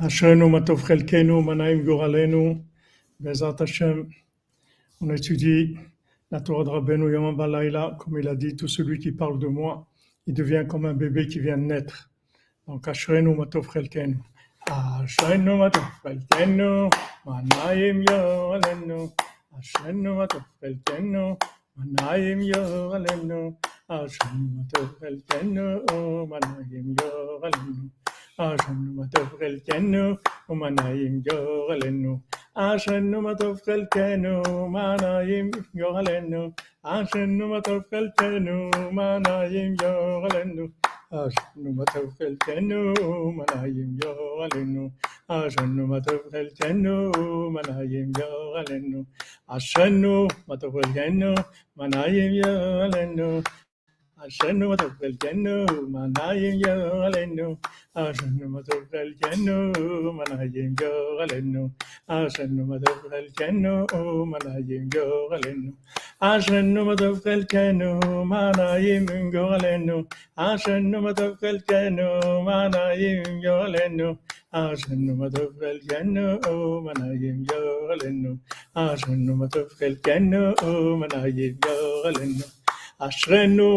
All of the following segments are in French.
Ashrenu Matov Chelkenu, Manaim Goralenu, Bezat Hashem. On étudie la Torah de Rabbeinu Yom Balayla, comme il a dit, tout celui qui parle de moi, il devient comme un bébé qui vient de naître. Donc Ashrenu Matov Chelkenu. Ashrenu Matov Chelkenu, Manaim Yoralenu. Ashrenu Matov Chelkenu, Manaim Yoralenu. Ashrenu Matov Chelkenu, Manaim Yoralenu. Ashanu matov chelkenu, umanayim yohalenu. Ashanu matov chelkenu, umanayim yohalenu. Ashanu matov chelkenu, umanayim yohalenu. Ashanu matov chelkenu, umanayim yohalenu. Ashanu matov chelkenu, umanayim الشنوة الجنو من هايم جو غلنو الشنوة الجنو من هايم جو غلنو الشنوة الجنو من هايم جو غلنو الشنوة الجنو من هايم جو غلنو الشنوة الجنو من هايم جو غلنو عشان ما تبقى الجنة وما نايم جو غلنو عشان ما تبقى الجنة وما نايم جو غلنو חלקנו,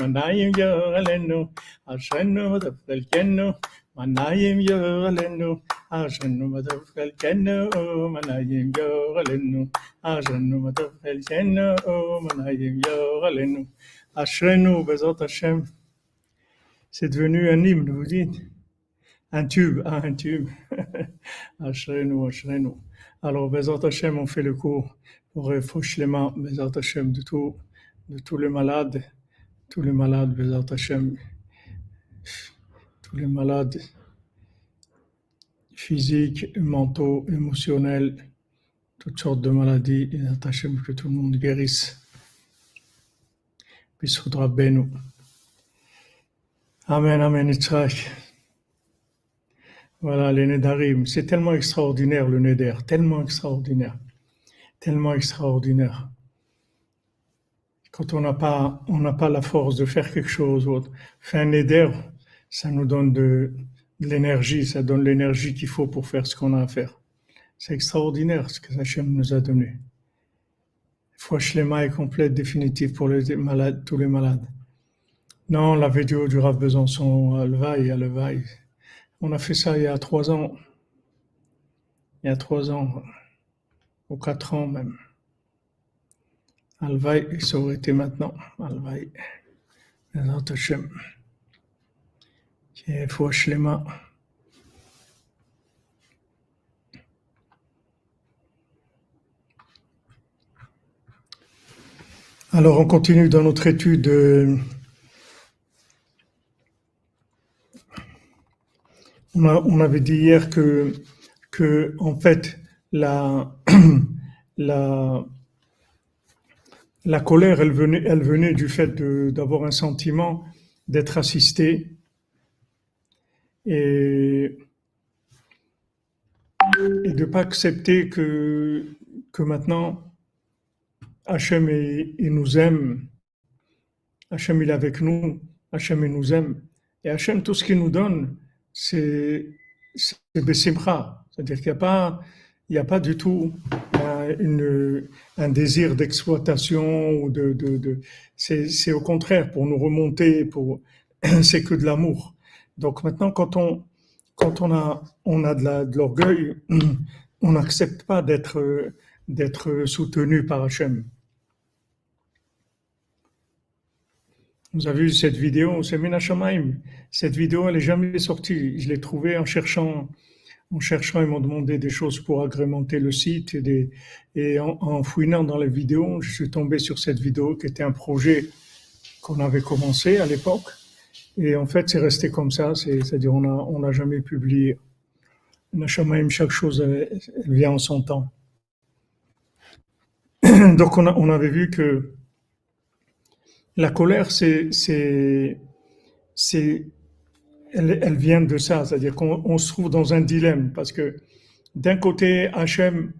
מה נעים גורלנו. אשרנו מה טוב חלקנו, מה נעים גורלנו, אשרנו מה טוב חלקנו, מה נעים גורלנו, אשרנו מה טוב חלקנו, מה נעים גורלנו, אשרנו מה טוב חלקנו, מה נעים גורלנו, אשרנו בעזרת השם, c'est devenu un hymne, vous dites Un tube, ah, un tube. Ashrenu, Ashrenu. Alors, Bezat Hashem, on fait le cours pour les mains, Bezat Hashem, de, tout, de tous les malades, tous les malades, Bezat Hashem, tous les malades physiques, mentaux, émotionnels, toutes sortes de maladies, Bezat Hashem, que tout le monde guérisse. Benu. Amen, Amen, Yitzhak. Voilà, les Nedarim. C'est tellement extraordinaire le Neder, tellement extraordinaire. Tellement extraordinaire. Quand on n'a pas, la force de faire quelque chose autre. Faire un Neder, ça nous donne de, l'énergie, ça donne l'énergie qu'il faut pour faire ce qu'on a à faire. C'est extraordinaire ce que Hachem nous a donné. Foi Shlema est complète, définitive pour les malades, tous les malades. Non, la vidéo du Rav Besançon, elle vaille. On a fait ça il y a trois ans. Il y a trois ans, ou quatre ans même. Alvaï, ça aurait été maintenant. Alvaï. Foi Shlema. Alors, on continue dans notre étude. euh, On, avait dit hier que, que en fait, la, la, la colère, elle venait, elle venait du fait d'avoir un sentiment d'être assisté. Et, et de ne pas accepter que, que maintenant Hachem il, il nous aime, Hachem il est avec nous, Hachem il nous aime. Et Hachem, tout ce qu'il nous donne, c'est Bessimcha. C'est-à-dire qu'il n'y a, pas- il y a pas du tout un, une- un désir d'exploitation ou de. de, de- c'est au contraire pour nous remonter, pour c'est que de l'amour. Donc maintenant, quand on, quand on a, on a de l'orgueil, on n'accepte pas d'être soutenu par Hachem. Vous avez vu cette vidéo, c'est Mina Shamaim. Cette vidéo, elle n'est jamais sortie. Je l'ai trouvée en cherchant, en cherchant, ils m'ont demandé des choses pour agrémenter le site et, en, fouinant dans les vidéos, je suis tombé sur cette vidéo qui était un projet qu'on avait commencé à l'époque. Et en fait, c'est resté comme ça, c'est- c'est-à-dire on n'a jamais publié. Mina Shamaim, chaque chose, elle, vient en son temps. Donc on avait vu que la colère, c'est, c'est, c'est, elle, vient de ça, c'est-à-dire qu'on on se trouve dans un dilemme parce que d'un côté, Hachem,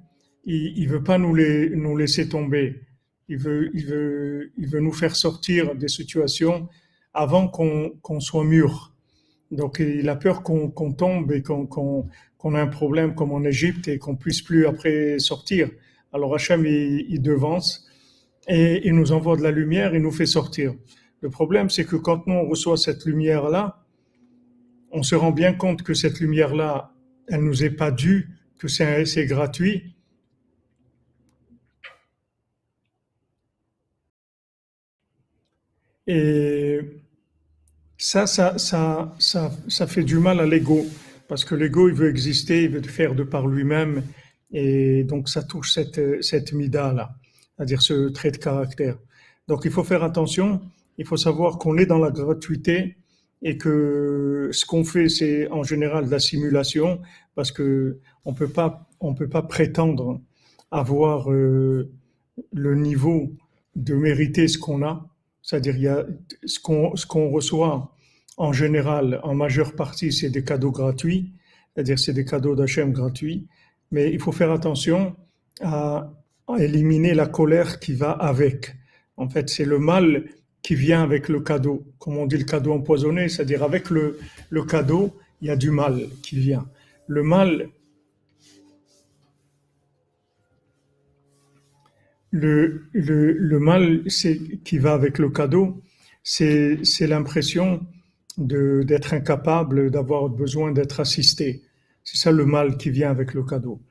il, il veut pas nous, les, nous laisser tomber, il veut, il veut, il veut nous faire sortir des situations avant qu'on qu'on soit mûr. Donc il a peur qu'on tombe et qu'on ait un problème comme en Égypte et qu'on puisse plus après sortir. Alors Hachem, il devance et il nous envoie de la lumière, il nous fait sortir. Le problème, c'est que quand nous on reçoit cette lumière-là, on se rend bien compte que cette lumière-là, elle nous est pas due, que c'est gratuit. Et ça, ça, ça, ça, ça fait du mal à l'ego, parce que l'ego, il veut exister, il veut faire de par lui-même, et donc ça touche cette, cette mida-là, c'est-à-dire ce trait de caractère. Donc il faut faire attention il faut savoir qu'on est dans la gratuité et que ce qu'on fait, c'est en général de la simulation parce que on peut pas, prétendre avoir euh, le niveau de mériter ce qu'on a. C'est-à-dire, ce qu'on, ce reçoit en général, en majeure partie, c'est des cadeaux gratuits. C'est-à-dire, c'est des cadeaux d'Hachem gratuits. Mais il faut faire attention à éliminer la colère qui va avec. En fait, c'est le mal qui vient avec le cadeau, comme on dit le cadeau empoisonné, c'est-à-dire avec le, le cadeau, il y a du mal qui vient. Le mal, le, le, le mal qui va avec le cadeau, c'est, l'impression d'être incapable, d'avoir besoin d'être assisté. C'est ça le mal qui vient avec le cadeau.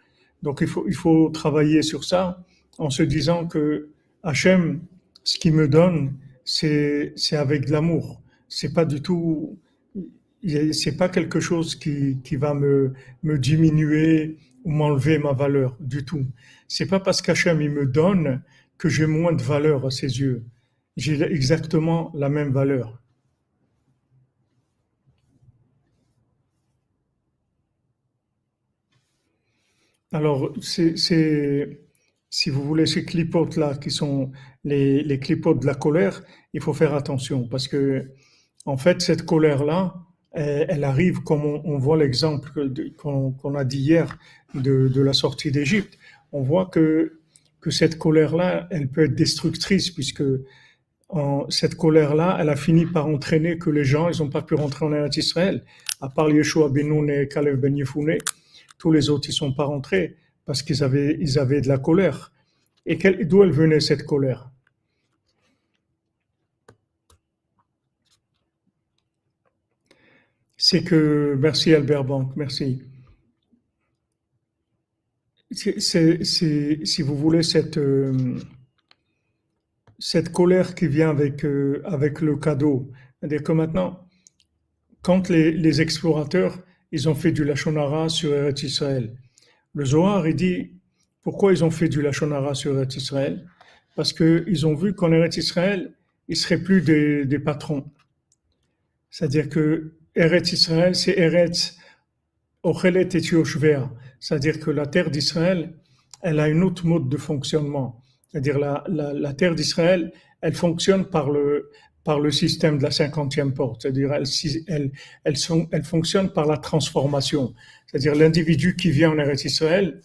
Donc il faut, il faut travailler sur ça en se disant que Hachem, ce qu'il me donne, c'est avec de l'amour. C'est pas du tout, c'est pas quelque chose qui, qui va me, me diminuer ou m'enlever ma valeur du tout. C'est pas parce qu'Hachem il me donne que j'ai moins de valeur à ses yeux. J'ai exactement la même valeur. Alors, c'est si vous voulez, ces clipotes-là, qui sont les, clipotes de la colère, il faut faire attention parce que, en fait, cette colère-là, elle, arrive comme on, voit l'exemple qu'on a dit hier de, la sortie d'Égypte. On voit que, que cette colère-là, elle peut être destructrice puisque en, cette colère-là, elle a fini par entraîner que les gens, ils n'ont pas pu rentrer en Israël. À part Yeshua Benoun et Kalev Ben Yefouné, tous les autres, ils sont pas rentrés parce qu'ils avaient, de la colère. Et d'où elle venait cette colère? C'est que, merci Albert Bank, merci. C'est, si vous voulez, cette, euh, colère qui vient avec, euh, avec le cadeau. C'est-à-dire que maintenant, quand les, explorateurs, ils ont fait du Lachonara sur Eretz Israël, le Zohar, il dit pourquoi ils ont fait du Lachonara sur Eretz Israël Parce qu'ils ont vu qu'en Eretz Israël, ils seraient plus des, patrons. C'est-à-dire que Eretz Israël, c'est Eretz Ochelet et C'est-à-dire que la terre d'Israël, elle a une autre mode de fonctionnement. C'est-à-dire la, la terre d'Israël, elle fonctionne par le, par le système de la cinquantième porte. C'est-à-dire elle, elle, elle, sont, elle fonctionne par la transformation. C'est-à-dire l'individu qui vient en Eretz Israël,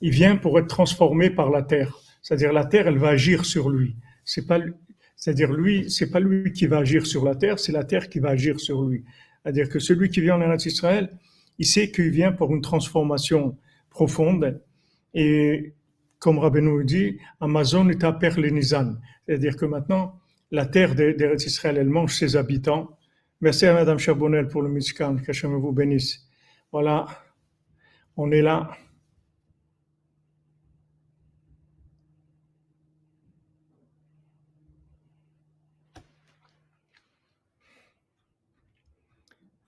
il vient pour être transformé par la terre. C'est-à-dire la terre, elle va agir sur lui. C'est-à-dire lui, c'est pas lui qui va agir sur la terre, c'est la terre qui va agir sur lui. C'est-à-dire que celui qui vient en Eretz Israël, il sait qu'il vient pour une transformation profonde. Et comme Rabbeinu dit, Amazon est à Perlenizan. C'est-à-dire que maintenant, la terre d'Eretz Israël, elle mange ses habitants. Merci à Madame Charbonnel pour le Mishkan, que Hachem vous bénisse. Voilà, on est là.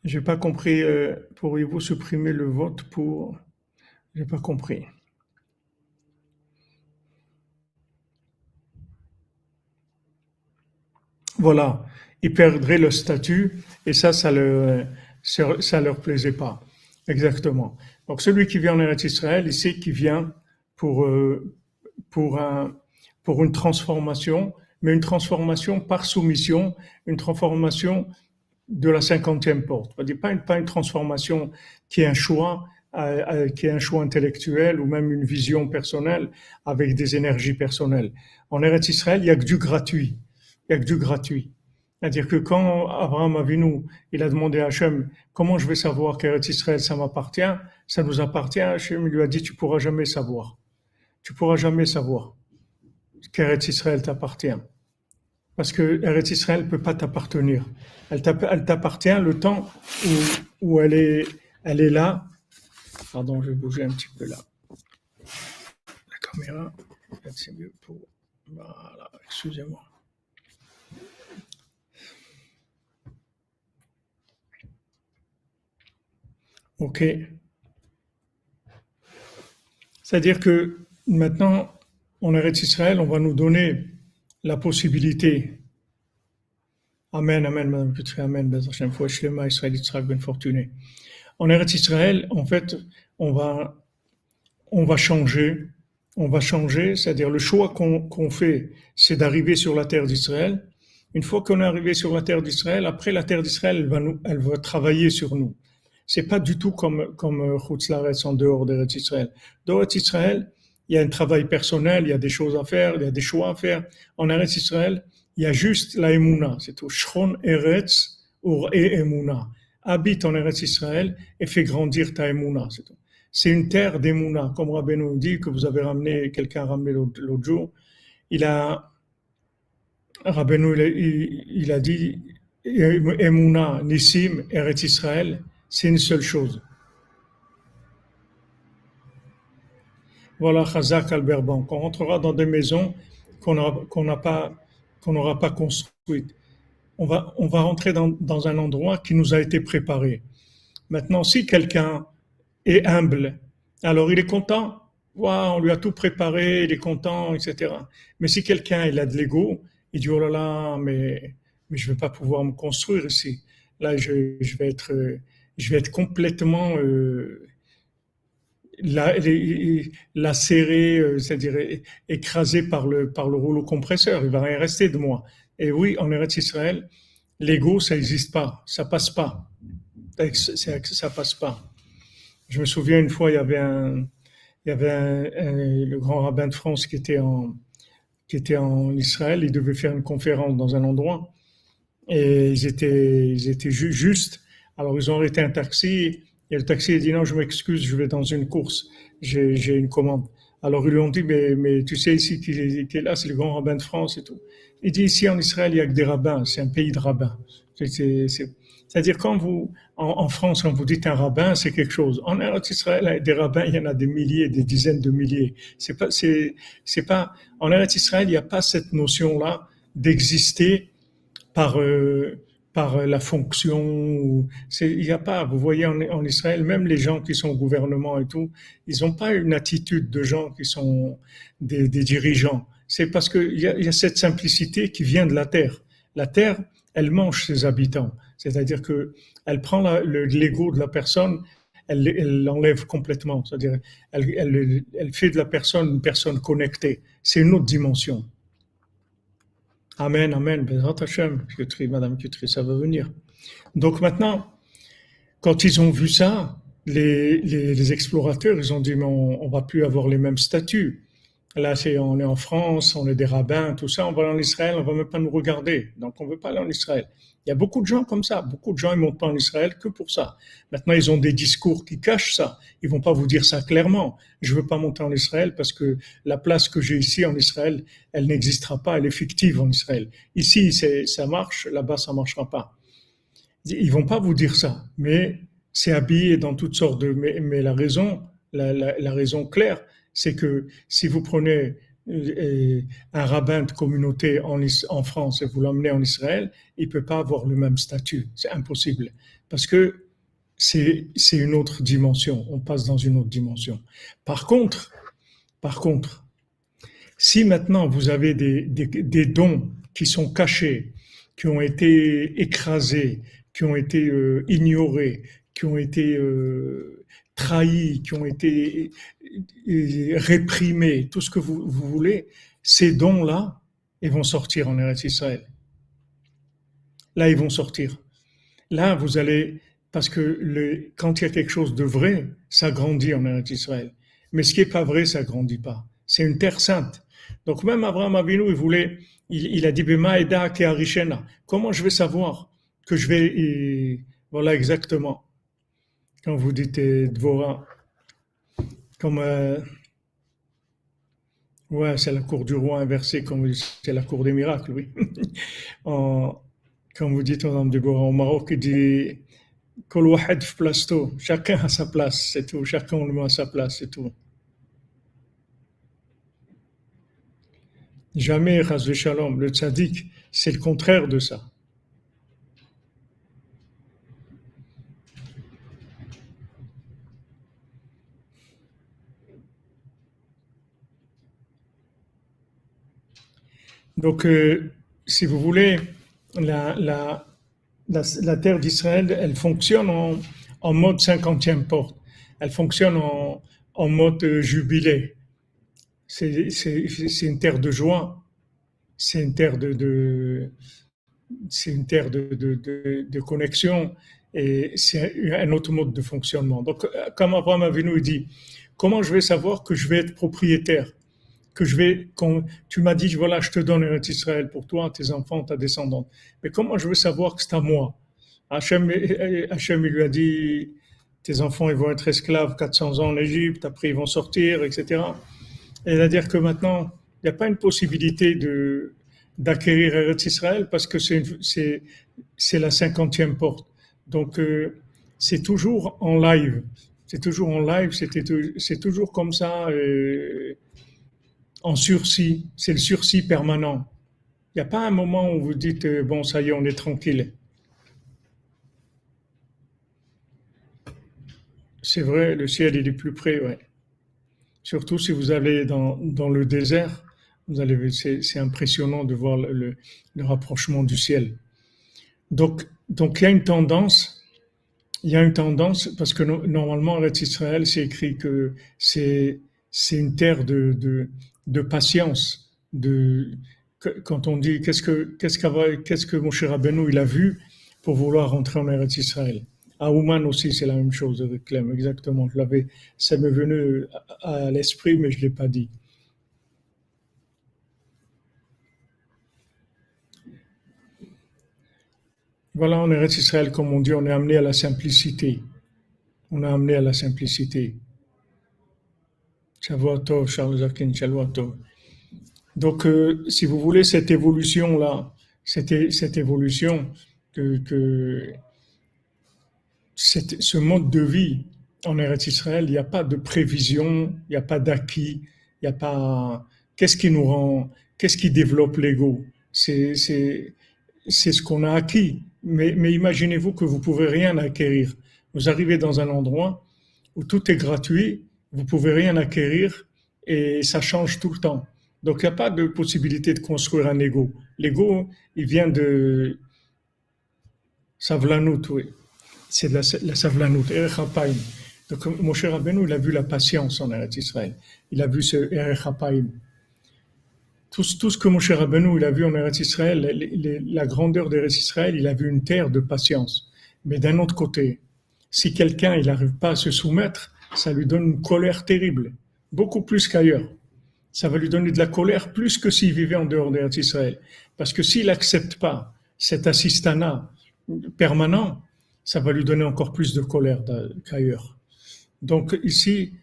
J'ai pas compris. Euh, pourriez-vous supprimer le vote pour? J'ai pas compris. Voilà, ils perdraient le statut et ça, ça leur, ça leur plaisait pas. Exactement. Donc celui qui vient en Eretz Israël, il sait qu'il vient pour euh, pour un pour une transformation, mais une transformation par soumission, une transformation de la cinquantième porte. Pas une, pas une transformation qui est un choix, euh, euh, qui est un choix intellectuel ou même une vision personnelle avec des énergies personnelles. En Eretz Israël, il y a que du gratuit. Il y a que du gratuit. C'est-à-dire que quand Abraham Avinu, il a demandé à Hachem, comment je vais savoir qu'Eretz Israël, ça m'appartient, ça nous appartient, Hachem lui a dit, tu pourras jamais savoir. Tu pourras jamais savoir qu'Eretz Israël t'appartient. Parce que Eretz Israël ne peut pas t'appartenir. Elle t'appartient le temps où, où elle, est, elle est là. Pardon, je vais bouger un petit peu là. La caméra, c'est mieux pour... Voilà, excusez-moi. Ok. C'est-à-dire que maintenant, en Eretz Israël, on va nous donner la possibilité. Amen, Amen, Madame Petri, Amen, Israël, Yitzhak, Ben Fortuné. En Eretz Israël, en fait, on va, on va changer, on va changer, c'est-à-dire le choix qu'on fait, c'est d'arriver sur la terre d'Israël. Une fois qu'on est arrivé sur la terre d'Israël, après la terre d'Israël, elle elle va travailler sur nous c'est pas du tout comme comme euh, Chutzlaretz en dehors d'Eretz Israël. D'Eretz Israël, il y a un travail personnel, il y a des choses à faire, il y a des choix à faire. En Eretz Israël, il y a juste la Emouna, c'est tout. Shron Eretz ou et Emouna. Habite en Eretz Israël et fait grandir ta Emouna, c'est tout. C'est une terre d'Emouna, comme Rabbeinu dit, que vous avez ramené, quelqu'un a ramené l'autre jour. Il a, Rabbeinu, il a dit, Emouna, Nissim, Eretz Israël, c'est une seule chose. Voilà Chazak Albert Bank. On rentrera dans des maisons qu'on n'a pas, n'aura pas construites. On va, on va rentrer dans, un endroit qui nous a été préparé. Maintenant, si quelqu'un est humble, alors il est content. Wow, on lui a tout préparé, il est content, etc. Mais si quelqu'un a de l'ego, il dit oh là là, mais mais je vais pas pouvoir me construire ici. Là, je, je vais être je vais être complètement euh, lacéré, euh, c'est-à-dire écrasé par le, par le rouleau compresseur. Il va rien rester de moi. Et oui, en Eretz Israël, l'ego, ça n'existe pas, ça passe pas. Ça passe pas. Je me souviens une fois, il y avait un, il y avait le grand rabbin de France qui était en, qui était en Israël. Il devait faire une conférence dans un endroit et ils étaient, ils étaient juste alors, ils ont arrêté un taxi et le taxi a dit non, je m'excuse, je vais dans une course, j'ai une commande. Alors, ils lui ont dit, mais, mais tu sais ici qui est, là, c'est le grand rabbin de France et tout. Il dit, ici en Israël, il y a que des rabbins, c'est un pays de rabbins. C'est-à-dire, quand vous, en, France, quand vous dites un rabbin, c'est quelque chose. En Israël, des rabbins, il y en a des milliers, des dizaines de milliers. C'est pas, c'est, c'est pas, en Israël, il n'y a pas cette notion-là d'exister par, euh, par euh, la fonction. Il n'y a pas, vous voyez en, Israël, même les gens qui sont au gouvernement et tout, ils n'ont pas une attitude de gens qui sont des, dirigeants. C'est parce qu'il y, a, y a cette simplicité qui vient de la terre. La terre, elle mange ses habitants. C'est-à-dire que elle prend l'ego de la personne, elle l'enlève complètement. C'est-à-dire, elle, elle, elle fait de la personne une personne connectée. C'est une autre dimension. Amen, Amen. Bezrat Hashem, Madame Kutri, ça va venir. Donc maintenant, quand ils ont vu ça, les, les, explorateurs, ils ont dit, mais on, on va plus avoir les mêmes statuts. Là, c'est, on est en France, on est des rabbins, tout ça, on va en Israël, on va même pas nous regarder. Donc, on veut pas aller en Israël. Il y a beaucoup de gens comme ça. Beaucoup de gens, ils montent pas en Israël que pour ça. Maintenant, ils ont des discours qui cachent ça. Ils vont pas vous dire ça clairement. Je veux pas monter en Israël parce que la place que j'ai ici en Israël, elle n'existera pas. Elle est fictive en Israël. Ici, ça marche. Là-bas, ça marchera pas. Ils vont pas vous dire ça. Mais c'est habillé dans toutes sortes de, mais, la raison, la raison claire, c'est que si vous prenez un rabbin de communauté en, France et vous l'emmenez en Israël, il peut pas avoir le même statut. C'est impossible. Parce que c'est, une autre dimension. On passe dans une autre dimension. Par contre, par contre, si maintenant vous avez des dons qui sont cachés, qui ont été écrasés, qui ont été euh, ignorés, qui ont été euh, trahis, qui ont été réprimés, tout ce que vous, voulez, ces dons-là, ils vont sortir en Eretz Israël. Là, ils vont sortir. Là, vous allez, parce que quand il y a quelque chose de vrai, ça grandit en Eretz Israël. Mais ce qui est pas vrai, ça grandit pas. C'est une terre sainte. Donc même Abraham Avinu, il voulait, il, a dit, comment je vais savoir que je vais, voilà exactement? Quand vous dites euh, Dvora, comme, euh, ouais, c'est la cour du roi inversée, comme c'est la cour des miracles, oui. en, comme vous dites en Dvora, au Maroc, il dit, chacun a sa place, c'est tout, chacun le met à sa place, c'est tout. Jamais, de Shalom, le tzaddik, c'est le contraire de ça. Donc, euh, si vous voulez, la, terre d'Israël, elle fonctionne en, mode cinquantième porte. Elle fonctionne en, mode jubilé c'est une terre de joie, c'est une terre de, de connexion et c'est un autre mode de fonctionnement. Donc, comme Abraham Avinu dit, comment je vais savoir que je vais être propriétaire? Que je vais, quand tu m'as dit, voilà, je te donne un Israël pour toi, tes enfants, ta descendante. Mais comment je vais savoir que c'est à moi? Hachem, Hachem, il lui a dit, tes enfants, ils vont être esclaves 400 ans en Égypte, après ils vont sortir, etc. C'est-à-dire que maintenant, il n'y a pas une possibilité d'acquérir Eretz Israël parce que c'est, la cinquantième porte. Donc, euh, c'est toujours en live. C'est toujours en live, c'est toujours comme ça, en sursis. C'est le sursis permanent. Il n'y a pas un moment où vous dites, euh, bon, ça y est, on est tranquille. C'est vrai, le ciel, il est plus près, ouais. Surtout si vous allez dans, dans le désert, vous allez, c'est, impressionnant de voir le, le, rapprochement du ciel. Donc, donc il y a une tendance, il y a une tendance parce que normalement, Eretz Israël, c'est écrit que c'est c'est une terre de, de, de patience. De quand on dit qu'est-ce que qu'est-ce Rabbeinu il a vu pour vouloir rentrer en Eretz Israël? À Ouman aussi, c'est la même chose avec Clem, exactement. Je l'avais, ça m'est venu à, l'esprit, mais je l'ai pas dit. Voilà, en Eretz Israël, comme on dit, on est amené à la simplicité. On est amené à la simplicité. Shavuot Charles Zakin, Donc, euh, si vous voulez, cette évolution-là, cette, cette évolution que, ce mode de vie en Eretz Israël, il n'y a pas de prévision, il n'y a pas d'acquis, il n'y a pas. Qu'est-ce qui nous rend, qu'est-ce qui développe l'ego? C'est ce qu'on a acquis. Mais, mais imaginez-vous que vous pouvez rien acquérir. Vous arrivez dans un endroit où tout est gratuit, vous pouvez rien acquérir et ça change tout le temps. Donc il n'y a pas de possibilité de construire un ego. L'ego, il vient de Savlanout, oui c'est la, la savlanout, Donc Moshe Rabbeinu, il a vu la patience en Eretz Israël. Il a vu ce Erech tout, tout, ce que Moshe Rabbeinu, il a vu en Eretz Israël, la grandeur d'Eretz Israël, il a vu une terre de patience. Mais d'un autre côté, si quelqu'un il n'arrive pas à se soumettre, ça lui donne une colère terrible, beaucoup plus qu'ailleurs. Ça va lui donner de la colère plus que s'il vivait en dehors d'Eretz Israël. Parce que s'il n'accepte pas cet assistana permanent, ça va lui donner encore plus de colère qu'ailleurs. Donc ici,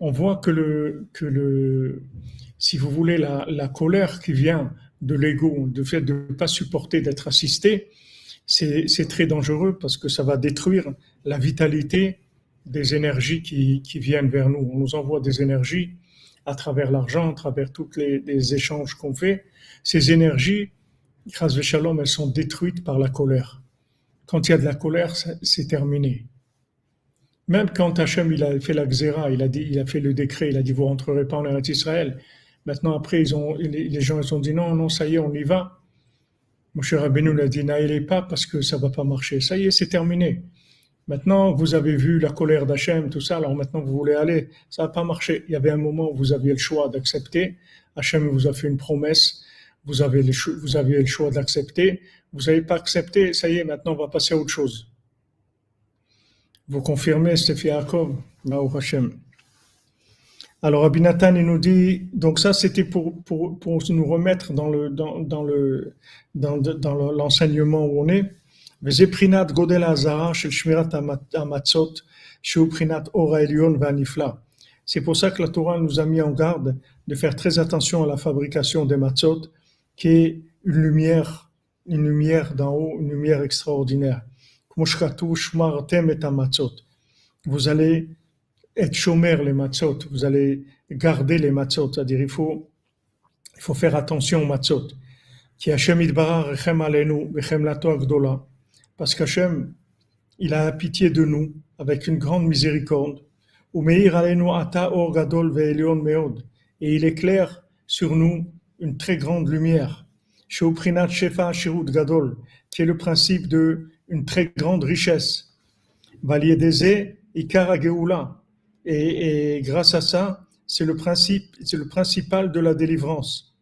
on voit que le, que le, si vous voulez, la, la colère qui vient de l'ego, de fait de ne pas supporter d'être assisté, c'est très dangereux parce que ça va détruire la vitalité des énergies qui, viennent vers nous. On nous envoie des énergies à travers l'argent, à travers tous les, échanges qu'on fait. Ces énergies, grâce Shalom, elles sont détruites par la colère. Quand il y a de la colère, c'est terminé. Même quand Hachem il a fait la xéra, il a il a fait le décret, il a dit vous rentrerez pas en Eretz Israël. Maintenant après ils ont, les, gens ils ont dit non non ça y est on y va. Mon cher Rabbeinu l'a dit n'allez pas parce que ça va pas marcher. Ça y est c'est terminé. Maintenant vous avez vu la colère d'Hachem tout ça alors maintenant vous voulez aller ça va pas marcher. Il y avait un moment où vous aviez le choix d'accepter. Hachem vous a fait une promesse. Vous avez le, vous aviez le choix d'accepter vous n'avez pas accepté, ça y est, maintenant on va passer à autre chose. Vous confirmez, Stephi Yaakov, Hashem. Alors Abinatan, il nous dit, donc ça c'était pour, pour, pour nous remettre dans le dans, dans le dans, dans l'enseignement où on est. וזבחינת גודל האזהרה של שמירת המצות, שהוא בחינת אור העליון והנפלא. C'est pour ça que la Torah nous a mis en garde de faire très attention à la fabrication des matzot, qui est une lumière, une lumière d'en haut, une lumière extraordinaire. Vous allez être chômeur les matzot, vous allez garder les matzot, c'est-à-dire il faut, il faut faire attention aux matzot. parce qu'Hachem, il a pitié de nous avec une grande miséricorde. Et il éclaire sur nous une très grande lumière. qui est le principe de une très grande richesse. Et, et grâce à ça, c'est le principe, c'est le principal de la délivrance.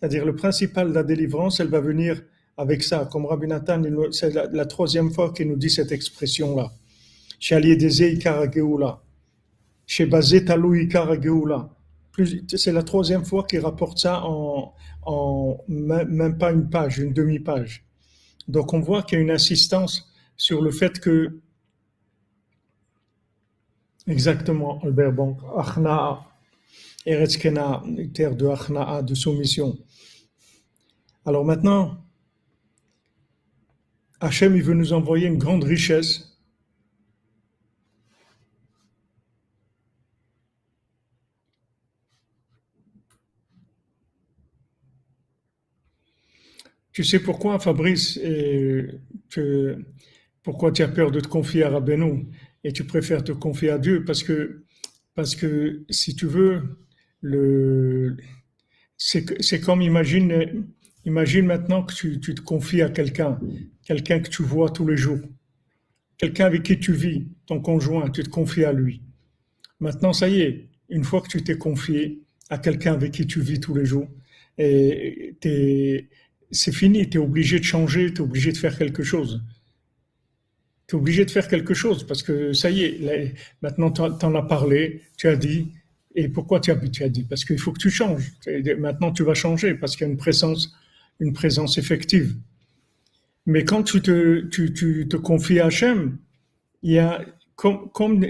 C'est-à-dire le principal de la délivrance, elle va venir avec ça. Comme Rabbi Nathan, c'est la, troisième fois qu'il nous dit cette expression-là. C'est la troisième fois qu'il rapporte ça en, même pas une page, une demi-page. Donc on voit qu'il y a une insistance sur le fait que Exactement, Albert Bank. Achna'a, Eretzkena, terre de Achna'a, de soumission. Alors maintenant, Hachem, il veut nous envoyer une grande richesse. Tu sais pourquoi, Fabrice, pourquoi tu as peur de te confier à Rabbeinu et tu préfères te confier à Dieu? Parce que, si tu veux, c'est comme imagine, maintenant que tu te confies à quelqu'un, quelqu'un que tu vois tous les jours, quelqu'un avec qui tu vis, ton conjoint, tu te confies à lui. Maintenant, ça y est, une fois que tu t'es confié à quelqu'un avec qui tu vis tous les jours, c'est fini, tu es obligé de changer, tu es obligé de faire quelque chose tu es obligé de faire quelque chose parce que ça y est, maintenant tu en as parlé, tu as dit. Et pourquoi tu as, tu as dit? Parce qu'il faut que tu changes. Maintenant, tu vas changer parce qu'il y a une présence, une présence effective. Mais quand tu te, confies à Hachem, il y a comme, comme,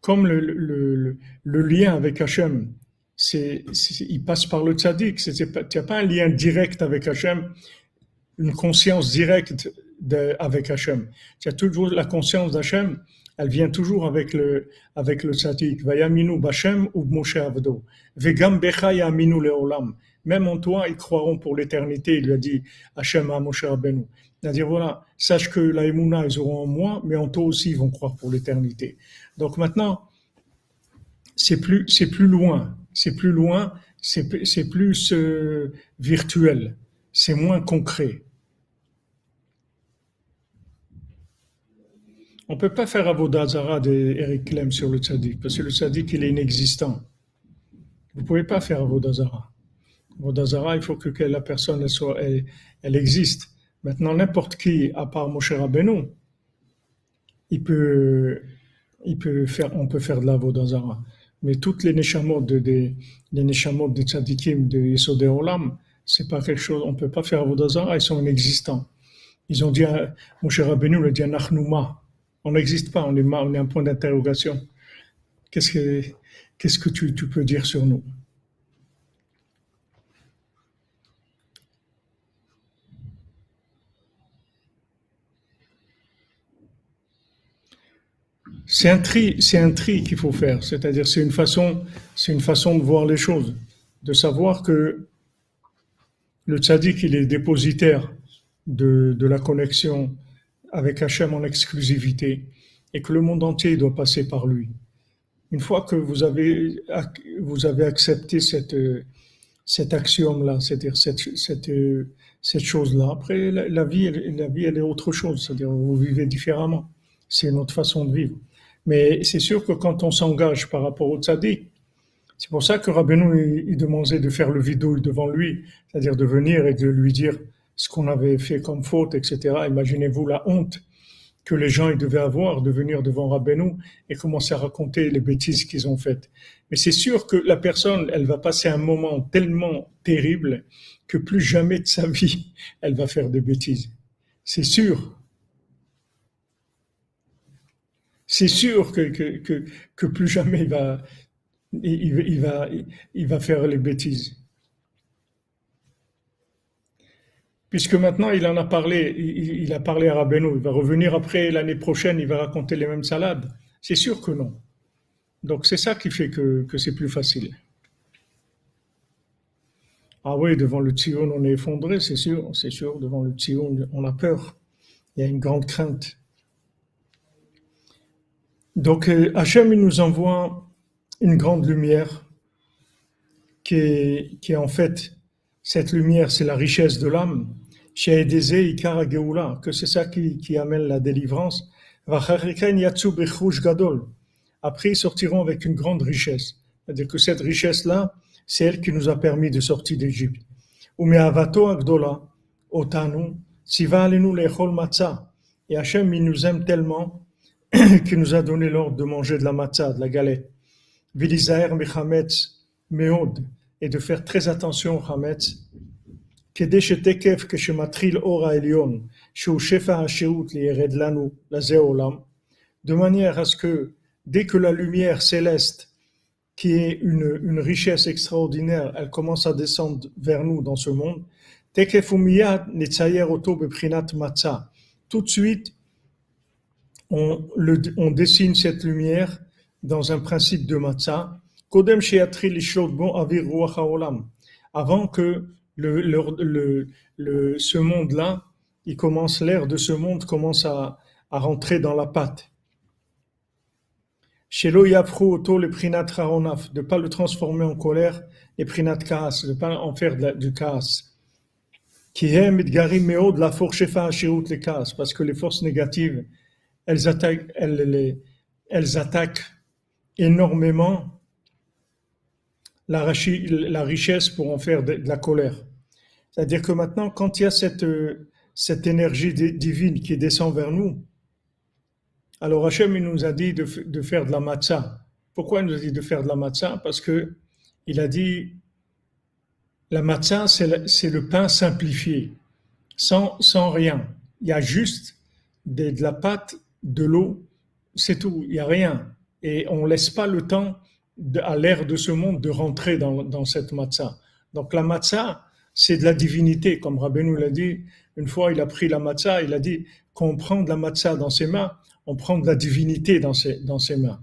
comme le, le, lien avec Hachem, c'est, il passe par le tzaddik. Tu n'as pas un lien direct avec Hachem, une conscience directe avec Hachem. Tu as toujours la conscience d'Hachem, elle vient toujours avec le, avec le tzaddik. Vayaminu ou Moshe. Vegam leolam. Même en toi, ils croiront pour l'éternité, il lui a dit Hachem à Moshe Rabbeinu. C'est-à-dire, voilà, sache que la Emouna, ils auront en moi, mais en toi aussi, ils vont croire pour l'éternité. Donc maintenant, c'est plus, c'est plus loin, c'est plus loin, c'est, plus euh, virtuel, c'est moins concret. On ne peut pas faire Avodazara d'Eric Clem sur le tzaddik, parce que le tzaddik, il est inexistant. Vous ne pouvez pas faire Avodazara. Avodazara, il faut que, la personne elle soit, elle, existe. Maintenant, n'importe qui, à part Moshe Rabbeinu, il peut, il peut faire, on peut faire de l'Avodazara. Mais toutes les neshamot de, les neshamot de tzaddikim, de Yesod Olam, c'est pas quelque chose, on peut pas faire Avodazara, ils sont inexistants. Ils ont dit, Moshe Rabbeinu le dit à Nachnouma, on n'existe pas, on est, on est un point d'interrogation. Qu'est-ce que, qu'est-ce que tu, tu peux dire sur nous? C'est un tri, c'est un tri qu'il faut faire. C'est-à-dire, c'est une façon, c'est une façon de voir les choses, de savoir que le tzaddik, il est dépositaire de, la connexion avec Hachem en exclusivité et que le monde entier doit passer par lui. Une fois que vous avez, vous avez accepté cette, cet axiome-là, c'est-à-dire cette, cette, cette chose-là, après la, vie, la vie, elle est autre chose, c'est-à-dire vous vivez différemment. C'est notre façon de vivre. Mais c'est sûr que quand on s'engage par rapport au tzaddik, c'est pour ça que Rabbeinu, il demandait de faire le vidouille devant lui, c'est-à-dire de venir et de lui dire ce qu'on avait fait comme faute, etc. Imaginez-vous la honte que les gens ils devaient avoir de venir devant Rabbeinu et commencer à raconter les bêtises qu'ils ont faites. Mais c'est sûr que la personne, elle va passer un moment tellement terrible que plus jamais de sa vie, elle va faire des bêtises. C'est sûr. C'est sûr que, plus jamais il va faire les bêtises. Puisque maintenant il en a parlé, il, a parlé à Rabbeinu, il va revenir après l'année prochaine, il va raconter les mêmes salades. C'est sûr que non. Donc c'est ça qui fait que, c'est plus facile. Ah oui, devant le Tzion, on est effondré, c'est sûr, c'est sûr, devant le Tzion, on a peur. Il y a une grande crainte. Donc euh, Hachem, il nous envoie une grande lumière qui est, qui est en fait, cette lumière, c'est la richesse de l'âme que c'est ça qui, qui, amène la délivrance. Après, ils sortiront avec une grande richesse. C'est-à-dire que cette richesse-là, c'est elle qui nous a permis de sortir d'Égypte. Et Hachem, il nous aime tellement qu'il nous a donné l'ordre de manger de la matzah, de la galette. Et de faire très attention au chametz de manière à ce que dès que la lumière céleste, qui est une, une richesse extraordinaire, elle commence à descendre vers nous dans ce monde, tout de suite, on, dessine cette lumière dans un principe de matzah, avant que le, le, le, ce monde-là, il commence, l'air de ce monde commence à, rentrer dans la pâte. Shelo yafru auto le prinat raronaf, de pas le transformer en colère, et prinat kaas, de pas en faire du kaas. Qui aime garim meo de la force hashirut le kaas, parce que les forces négatives, elles attaquent, elles, elles attaquent énormément la, richesse pour en faire de, la colère. C'est-à-dire que maintenant, quand il y a cette, cette énergie divine qui descend vers nous, alors Hachem il nous a dit de, de, faire de la matzah. Pourquoi il nous a dit de faire de la matzah? Parce que il a dit la matzah, c'est le, pain simplifié, sans, sans rien. Il y a juste de la pâte, de l'eau, c'est tout, il n'y a rien. Et on ne laisse pas le temps à l'air de ce monde de rentrer dans, cette matzah. Donc la matzah, c'est de la divinité, comme Rabbeinu l'a dit. Une fois, il a pris la matzah, il a dit qu'on prend de la matzah dans ses mains, on prend de la divinité dans ses, dans ses mains.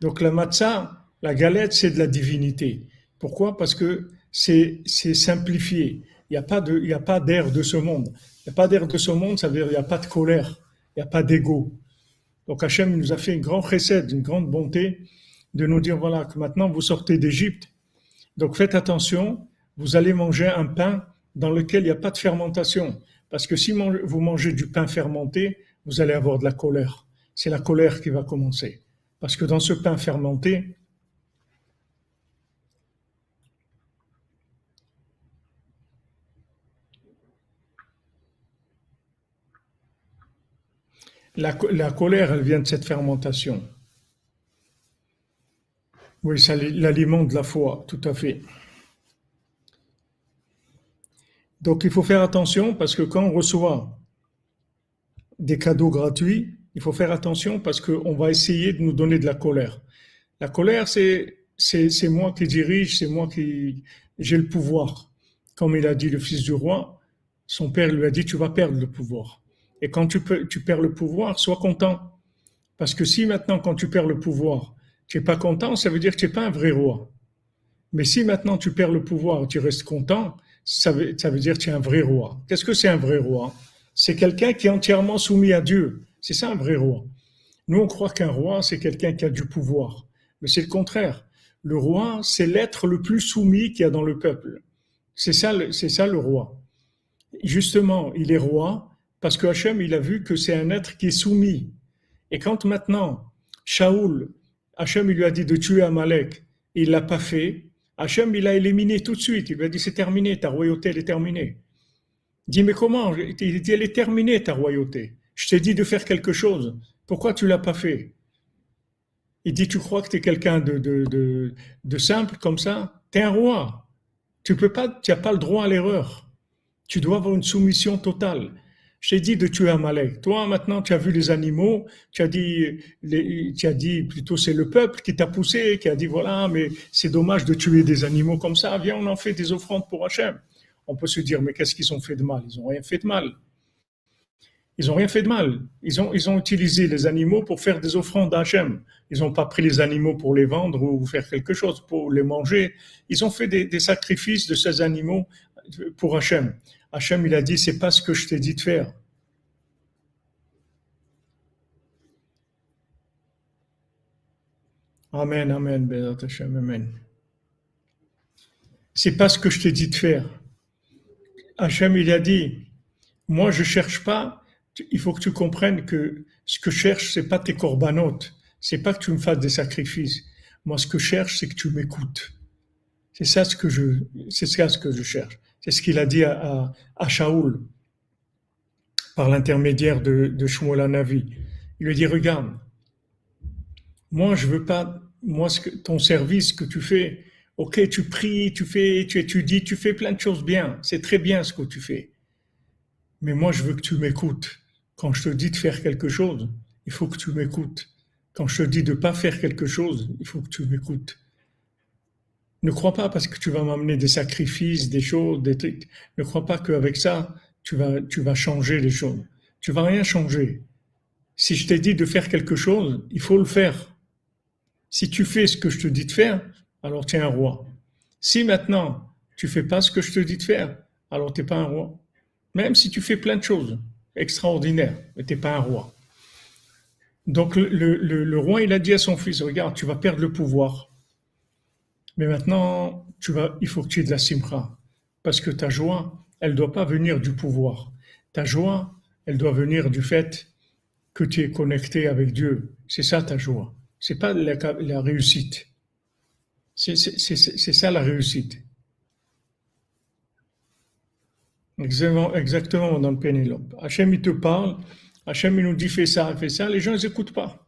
Donc la matzah, la galette, c'est de la divinité. Pourquoi? Parce que c'est simplifié. Il n'y a pas d'air de ce monde. Il n'y a pas d'air de ce monde, ça veut dire qu'il n'y a pas de colère, il n'y a pas d'ego. Donc Hachem nous a fait une grande recette, une grande bonté de nous dire voilà que maintenant vous sortez d'Égypte. Donc faites attention, vous allez manger un pain dans lequel il n'y a pas de fermentation. Parce que si vous mangez du pain fermenté, vous allez avoir de la colère. C'est la colère qui va commencer. Parce que dans ce pain fermenté, La, colère, elle vient de cette fermentation. Oui, ça l'alimente de la foi, tout à fait. Donc il faut faire attention parce que quand on reçoit des cadeaux gratuits, il faut faire attention parce qu'on va essayer de nous donner de la colère. La colère, c'est c'est moi qui dirige, c'est moi qui j'ai le pouvoir. Comme il a dit le fils du roi, son père lui a dit tu vas perdre le pouvoir. Et quand tu, perds le pouvoir, sois content. Parce que si maintenant, quand tu perds le pouvoir, tu n'es pas content, ça veut dire que tu n'es pas un vrai roi. Mais si maintenant tu perds le pouvoir tu restes content, ça veut, ça veut dire que tu es un vrai roi. Qu'est-ce que c'est un vrai roi? C'est quelqu'un qui est entièrement soumis à Dieu. C'est ça un vrai roi. Nous, on croit qu'un roi, c'est quelqu'un qui a du pouvoir. Mais c'est le contraire. Le roi, c'est l'être le plus soumis qu'il y a dans le peuple. C'est ça, c'est ça le roi. Justement, il est roi parce que Hachem, il a vu que c'est un être qui est soumis. Et quand maintenant, Shaoul, Hachem, il lui a dit de tuer Amalek, il l'a pas fait, Hachem, il a éliminé tout de suite. Il lui a dit c'est terminé, ta royauté, elle est terminée. Il dit, mais comment? Il dit, elle est terminée, ta royauté. Je t'ai dit de faire quelque chose. Pourquoi tu l'as pas fait? Il dit, tu crois que tu es quelqu'un de, simple comme ça? Tu es un roi. Tu peux pas, tu n'as pas le droit à l'erreur. Tu dois avoir une soumission totale. J'ai dit de tuer Amalek. Toi, maintenant, tu as vu les animaux, tu as dit, tu as dit plutôt c'est le peuple qui t'a poussé, qui a dit voilà, mais c'est dommage de tuer des animaux comme ça. Viens, on en fait des offrandes pour Hachem. On peut se dire, mais qu'est-ce qu'ils ont fait de mal? Ils ont rien fait de mal. Ils ont rien fait de mal. Ils ont, ils ont utilisé les animaux pour faire des offrandes à Hachem. Ils n'ont pas pris les animaux pour les vendre ou faire quelque chose pour les manger. Ils ont fait des, des sacrifices de ces animaux pour Hachem. Hachem, il a dit, c'est pas ce que je t'ai dit de faire. Amen, amen, Bézat Hachem, amen. C'est pas ce que je t'ai dit de faire. Hachem, il a dit, moi, je cherche pas, il faut que tu comprennes que ce que je cherche, c'est pas tes corbanotes. C'est pas que tu me fasses des sacrifices. Moi, ce que je cherche, c'est que tu m'écoutes. C'est ça ce que je, c'est ça ce que je cherche. C'est ce qu'il a dit à, à, Shaoul par l'intermédiaire de, de Navi. Il lui dit, regarde, moi je veux pas, moi ton service que tu fais, ok, tu pries, tu fais, tu étudies, tu fais plein de choses bien, c'est très bien ce que tu fais. Mais moi je veux que tu m'écoutes. Quand je te dis de faire quelque chose, il faut que tu m'écoutes. Quand je te dis de pas faire quelque chose, il faut que tu m'écoutes. Ne crois pas parce que tu vas m'amener des sacrifices, des choses, des trucs. Ne crois pas qu'avec ça, tu vas, changer les choses. Tu vas rien changer. Si je t'ai dit de faire quelque chose, il faut le faire. Si tu fais ce que je te dis de faire, alors tu es un roi. Si maintenant tu fais pas ce que je te dis de faire, alors tu n'es pas un roi. Même si tu fais plein de choses extraordinaires, mais tu n'es pas un roi. Donc le, roi, il a dit à son fils, regarde, tu vas perdre le pouvoir. Mais maintenant, tu vas, il faut que tu aies de la simra. Parce que ta joie, elle ne doit pas venir du pouvoir. Ta joie, elle doit venir du fait que tu es connecté avec Dieu. C'est ça ta joie. C'est pas la, réussite. C'est ça la réussite. Exactement, exactement dans le Pénélope. Hachem, il te parle. Hachem, il nous dit fais ça, fais ça. Les gens, ils n'écoutent pas.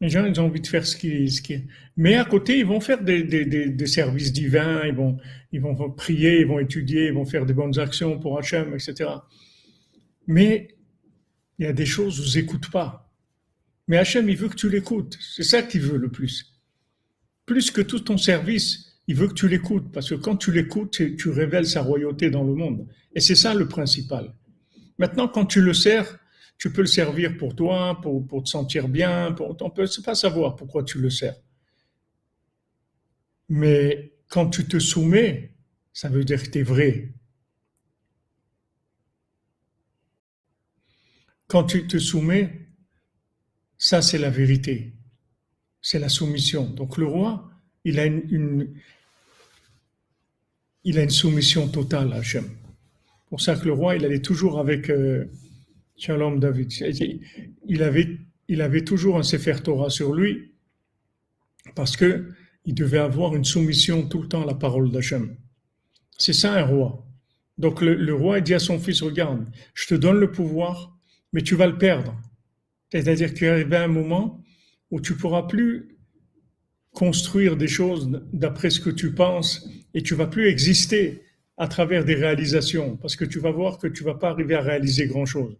Les gens, ils ont envie de faire ce qui, ce qui Mais à côté, ils vont faire des, services divins, ils vont, ils vont prier, ils vont étudier, ils vont faire des bonnes actions pour Hachem, etc. Mais il y a des choses où ils n'écoutent pas. Mais Hachem, il veut que tu l'écoutes. C'est ça qu'il veut le plus. Plus que tout ton service, il veut que tu l'écoutes. Parce que quand tu l'écoutes, tu révèles sa royauté dans le monde. Et c'est ça le principal. Maintenant, quand tu le sers, tu peux le servir pour toi, pour, te sentir bien. Pour, on peut pas savoir pourquoi tu le sers. Mais quand tu te soumets, ça veut dire que tu es vrai. Quand tu te soumets, ça c'est la vérité. C'est la soumission. Donc le roi, il a une, il a une soumission totale à Hachem. Pour ça que le roi, il allait toujours avec euh, Shalom David. Il avait, toujours un Sefer Torah sur lui parce que il devait avoir une soumission tout le temps à la parole d'Hachem. C'est ça un roi. Donc le, roi dit à son fils, regarde, je te donne le pouvoir, mais tu vas le perdre. C'est-à-dire qu'il arrive un moment où tu pourras plus construire des choses d'après ce que tu penses et tu vas plus exister à travers des réalisations parce que tu vas voir que tu vas pas arriver à réaliser grand chose.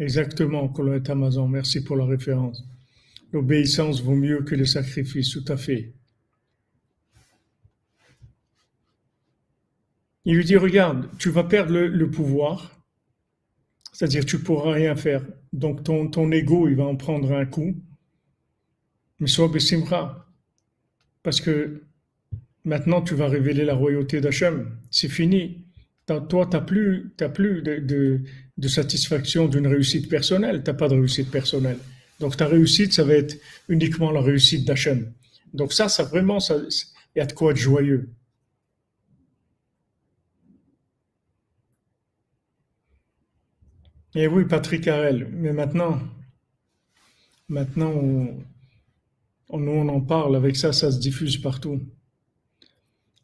Exactement, Colette Amazon. Merci pour la référence. L'obéissance vaut mieux que le sacrifice, tout à fait. Il lui dit, regarde, tu vas perdre le, pouvoir, c'est-à-dire tu pourras rien faire. Donc ton, ton ego, il va en prendre un coup. Mais sois Bessimra, parce que maintenant tu vas révéler la royauté d'Hachem. C'est fini toi, tu n'as plus, plus de, de, satisfaction d'une réussite personnelle, tu n'as pas de réussite personnelle. Donc ta réussite, ça va être uniquement la réussite d'Hachem. Donc ça, ça vraiment, il y a de quoi être joyeux. Et eh oui, Patrick Harel, mais maintenant, maintenant, on, on en parle, avec ça, ça se diffuse partout.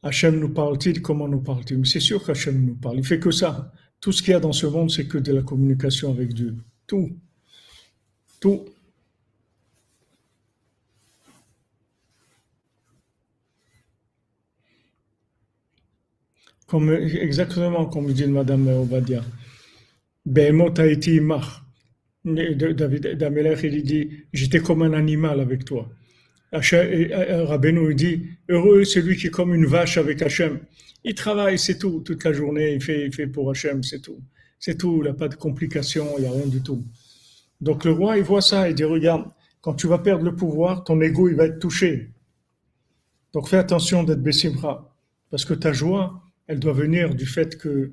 Hachem nous parle-t-il Comment nous parle-t-il? C'est sûr qu'Hachem nous parle. Il fait que ça. Tout ce qu'il y a dans ce monde, c'est que de la communication avec Dieu. Tout. Tout. Exactement comme dit Madame Obadia. Behemot. David Damelech, il dit J'étais comme un animal avec toi. Rabbeinu dit Heureux celui qui est comme une vache avec Hachem. Il travaille, c'est tout, toute la journée, il fait, il fait pour Hachem, c'est tout. C'est tout, il n'y a pas de complications, il n'y a rien du tout. Donc le roi, il voit ça, il dit Regarde, quand tu vas perdre le pouvoir, ton ego, il va être touché. Donc fais attention d'être Bessimra, parce que ta joie, elle doit venir du fait que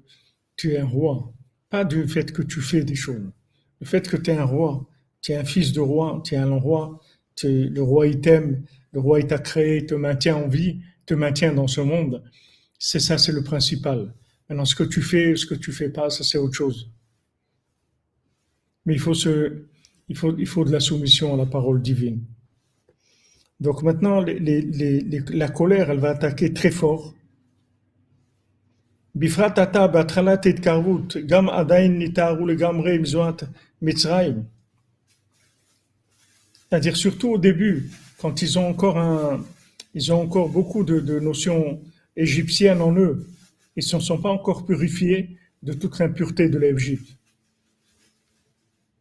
tu es un roi, pas du fait que tu fais des choses. Le fait que tu es un roi, tu es un fils de roi, tu es un roi, le roi il t'aime, le roi il t'a créé, te maintient en vie, te maintient dans ce monde. C'est ça, c'est le principal. Maintenant, ce que tu fais, ce que tu fais pas, ça c'est autre chose. Mais il faut, se, il, faut, de la soumission à la parole divine. Donc maintenant, la colère, elle va attaquer très fort. gam adain c'est-à-dire surtout au début, quand ils ont encore un, ils ont encore beaucoup de, notions égyptiennes en eux, ils ne sont pas encore purifiés de toute l'impureté de l'Égypte.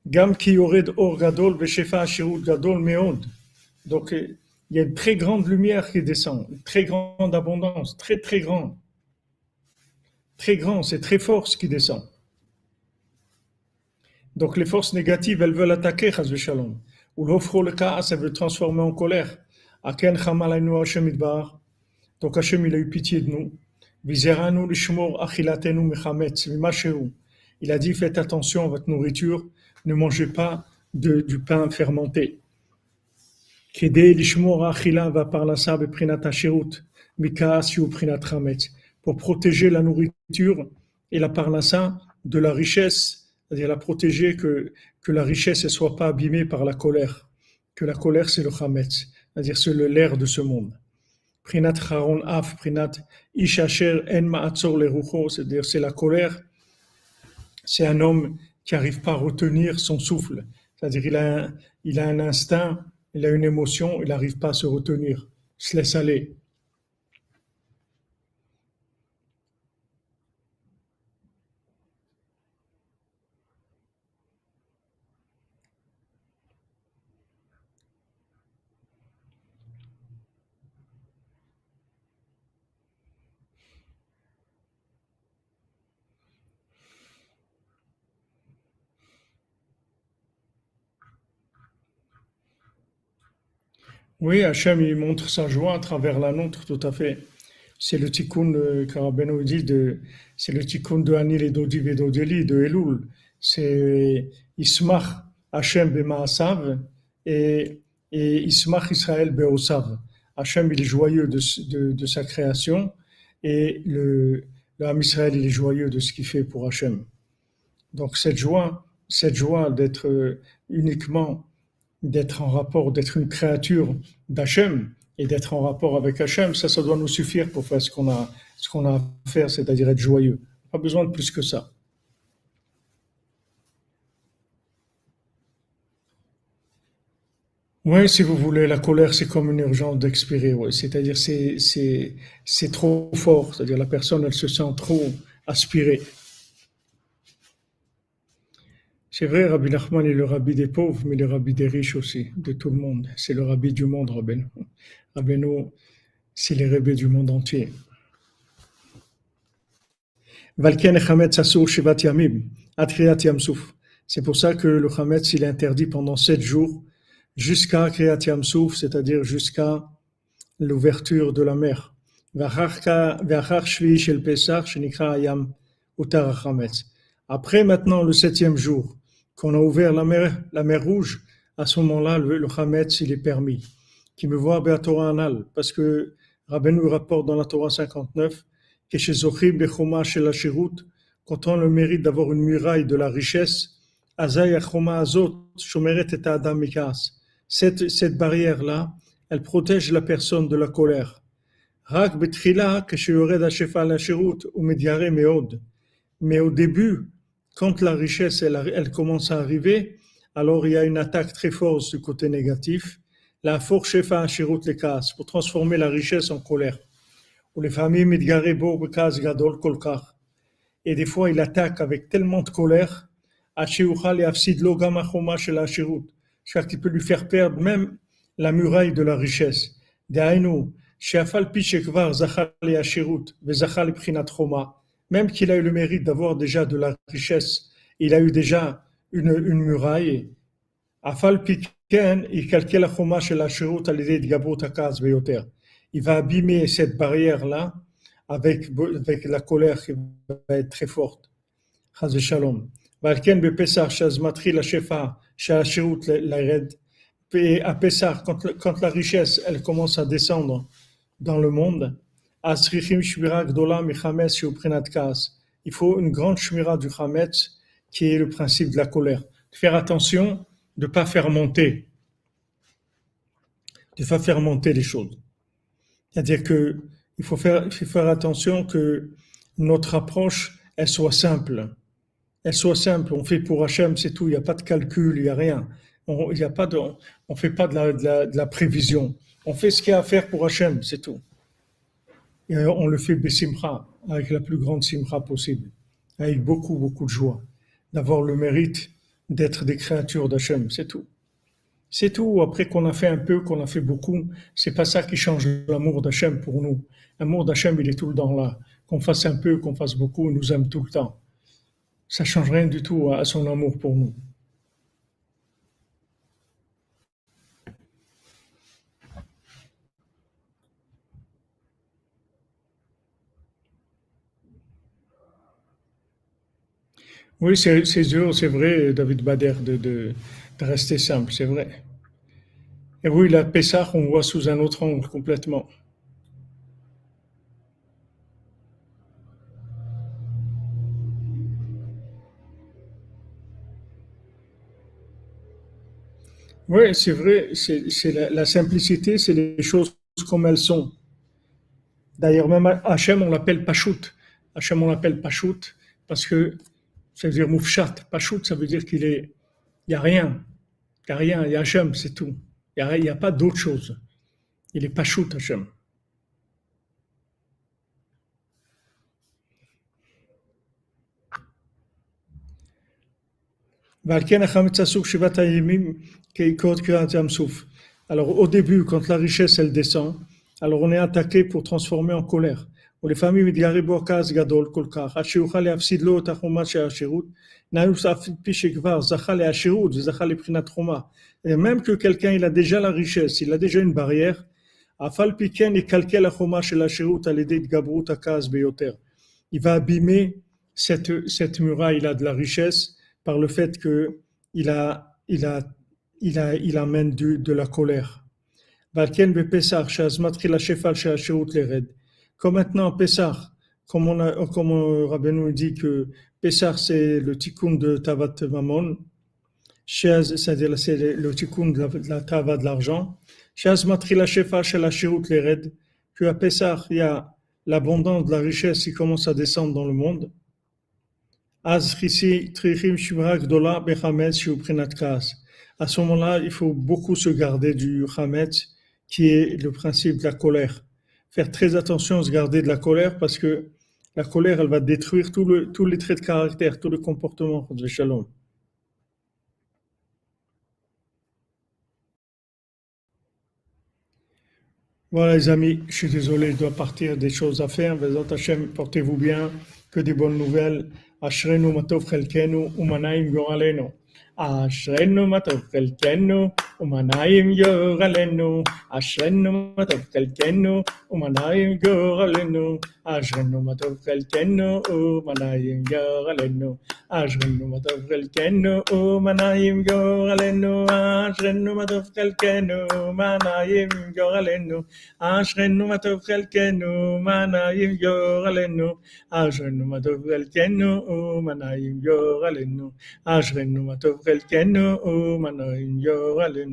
Gam ki or gadol gadol meod. Donc il y a une très grande lumière qui descend, une très grande abondance, très très grande. Très grand, c'est très fort ce qui descend. Donc les forces négatives, elles veulent attaquer Shalom ça veut transformer en colère. Donc il a eu pitié de nous. Il a dit, faites attention à votre nourriture, ne mangez pas de, du pain fermenté. Pour protéger la nourriture et la parnassa de la richesse, c'est-à-dire la protéger que que la richesse ne soit pas abîmée par la colère, que la colère c'est le chametz, c'est-à-dire c'est l'air de ce monde. Prinat charon af, prinat ishacher en ma'atzor le c'est-à-dire c'est la colère, c'est un homme qui n'arrive pas à retenir son souffle, c'est-à-dire il a, un, il a un instinct, il a une émotion, il n'arrive pas à se retenir, il se laisse aller. Oui, Hachem, il montre sa joie à travers la nôtre, tout à fait. C'est le tikkun, Karabeno dit, c'est le tikkun de Anil et d'Odiv et d'Odeli, de Elul. C'est Ismach Hachem Bemaasav et, et Ismach Israël Beosav. Hachem, il est joyeux de, sa création et le, le Israël, il est joyeux de ce qu'il fait pour Hachem. Donc cette joie, cette joie d'être uniquement d'être en rapport, d'être une créature d'Hachem et d'être en rapport avec Hachem, ça, ça doit nous suffire pour faire ce qu'on a, à faire, c'est-à-dire être joyeux. Pas besoin de plus que ça. Oui, si vous voulez, la colère, c'est comme une urgence d'expirer. Ouais. C'est-à-dire, c'est, c'est, c'est trop fort. C'est-à-dire, la personne, elle se sent trop aspirée. C'est vrai, Rabbi Nachman est le rabbi des pauvres, mais le rabbi des riches aussi, de tout le monde. C'est le rabbi du monde, Rabbeinu. Rabbeinu, c'est le rabbi du monde entier. C'est pour ça que le Chametz, il est interdit pendant sept jours, jusqu'à Kriyat Yamsouf, c'est-à-dire jusqu'à l'ouverture de la mer. Après maintenant le septième jour, qu'on a ouvert la mer, la mer Rouge, à ce moment-là, le, le Hametz, il est permis. Qui me voit à Torah Anal, parce que Rabbeinu rapporte dans la Torah 59 que chez Zochib le Choma chez la quand on a le mérite d'avoir une muraille de la richesse, Azay Choma Azot, Shomeret et Adam Mikas. Cette, cette barrière-là, elle protège la personne de la colère. רק בתחילה, כשיורד השפע לשירות, הוא מתיירא מאוד. Mais au début, quand la richesse elle, commence à arriver, alors il y a une attaque très forte du côté négatif. La force shefa ashirut le kaas, pour transformer la richesse en colère. Ou les familles mitgaré bo bekaz gadol kolkar. Et des fois, il attaque avec tellement de colère, ashiuchal et afsid lo gam achoma shel ashirut, jusqu'à qu'il peut lui faire perdre même la muraille de la richesse. Dehainu, sheafal pi shekvar zachal le ashirut, vezachal prinat choma Même qu'il a eu le mérite d'avoir déjà de la richesse, il a eu déjà une, une muraille. Afal piken, il calcule la choma shel ashirut al yedei gabot akaz beyoter. Il va abîmer cette barrière-là avec, avec la colère qui va être très forte. Chaz shalom. ועל כן בפסח, שאז מתחיל השפע של השירות ל- לרד, à Pessah, quand, quand la richesse elle commence à descendre dans le monde, il faut une grande shmira du Hametz, qui est le principe de la colère. Faire attention de ne pas faire monter, de pas faire monter les choses. C'est-à-dire que il faut faire, il faut faire attention que notre approche, elle soit simple. Elle soit simple. On fait pour Hachem, c'est tout. Il n'y a pas de calcul, il n'y a rien. On ne fait pas de, la, de la prévision. On fait ce qu'il y a à faire pour Hachem, c'est tout. Et on le fait besimcha, avec la plus grande simcha possible, avec beaucoup, beaucoup de joie, d'avoir le mérite d'être des créatures d'Hachem, c'est tout. C'est tout. Après qu'on a fait un peu, qu'on a fait beaucoup, c'est pas ça qui change l'amour d'Hachem pour nous. L'amour d'Hachem, il est tout le temps là. Qu'on fasse un peu, qu'on fasse beaucoup, il nous aime tout le temps. Ça change rien du tout à son amour pour nous. Oui, c'est dur, c'est vrai, David Bader, de, rester simple, c'est vrai. Et oui, la Pessah, on voit sous un autre angle complètement. Oui, c'est vrai, c'est la, simplicité, c'est les choses comme elles sont. D'ailleurs, même Hachem, on l'appelle Pachout. Hachem, on l'appelle Pachout parce que ça veut dire Moufchat, Pachout, ça veut dire qu'il est. Il n'y a rien. Il n'y a rien. Il y a Hachem, c'est tout. Il n'y a, pas d'autre chose. Il est Pachout, Hachem. Alors au début, quand la richesse elle descend, alors on est attaqué pour transformer en colère. ולפעמים מתגרה בו הכעס גדול כל כך, עד שיוכל להפסיד לו את החומה של השירות, נאוס אף על פי שכבר זכה לעשירות וזכה לבחינת חומה. Et même que quelqu'un il a déjà la richesse, il a déjà une barrière, אף על פי כן יקלקל החומה של השירות על ידי התגברות הכעס ביותר. Il va abîmer cette, cette muraille là de la richesse par le fait que il a, il a, il a, il amène du- de la colère. ועל כן בפסח, שאז מתחיל השפל של השירות לרד. Comme maintenant à comme, on a, euh, Rabbeinu dit que Pessah c'est le tikkun de Tavat Shaz, c'est-à-dire c'est le, tikkun de la, de la Tava de l'argent, Shaz Matril Shefa Hashirut Lered, puis à Pessah il y a l'abondance de la richesse qui commence à descendre dans le monde. Az Trichim Shimra Gdola Bechametz Shu Prinat Kaas. À ce moment-là, il faut beaucoup se garder du Hametz, qui est le principe de la colère faire très attention, se garder de la colère parce que la colère, elle va détruire tous les traits de caractère, tout le comportement Shalom. Voilà les amis, je suis désolé, je dois partir, des choses à faire. Portez-vous bien, que des bonnes nouvelles. umanaim yoralenu. Ashrenu matov chelkenu umanaim yoralenu. Ashrenu matov chelkenu umanaim yoralenu. Ashrenu matov chelkenu umanaim yoralenu. Ashrenu matov chelkenu umanaim yoralenu. אשרנו מה טוב חלקנו, מה נעים יור עלינו. אשרנו מה טוב חלקנו, ומה נעים יור עלינו. אשרנו מה טוב חלקנו, ומה נעים יור עלינו. גורלנו, אשרנו מה טוב חלקנו, ומנעים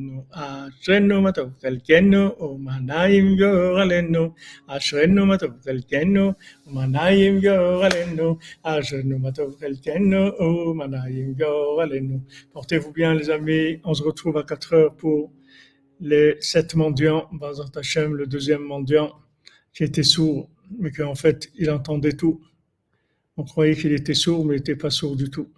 Portez-vous bien les amis, on se retrouve à 4 heures pour les sept mendiants, le deuxième mendiant qui était sourd, mais qu'en fait il entendait tout. On croyait qu'il était sourd, mais il n'était pas sourd du tout.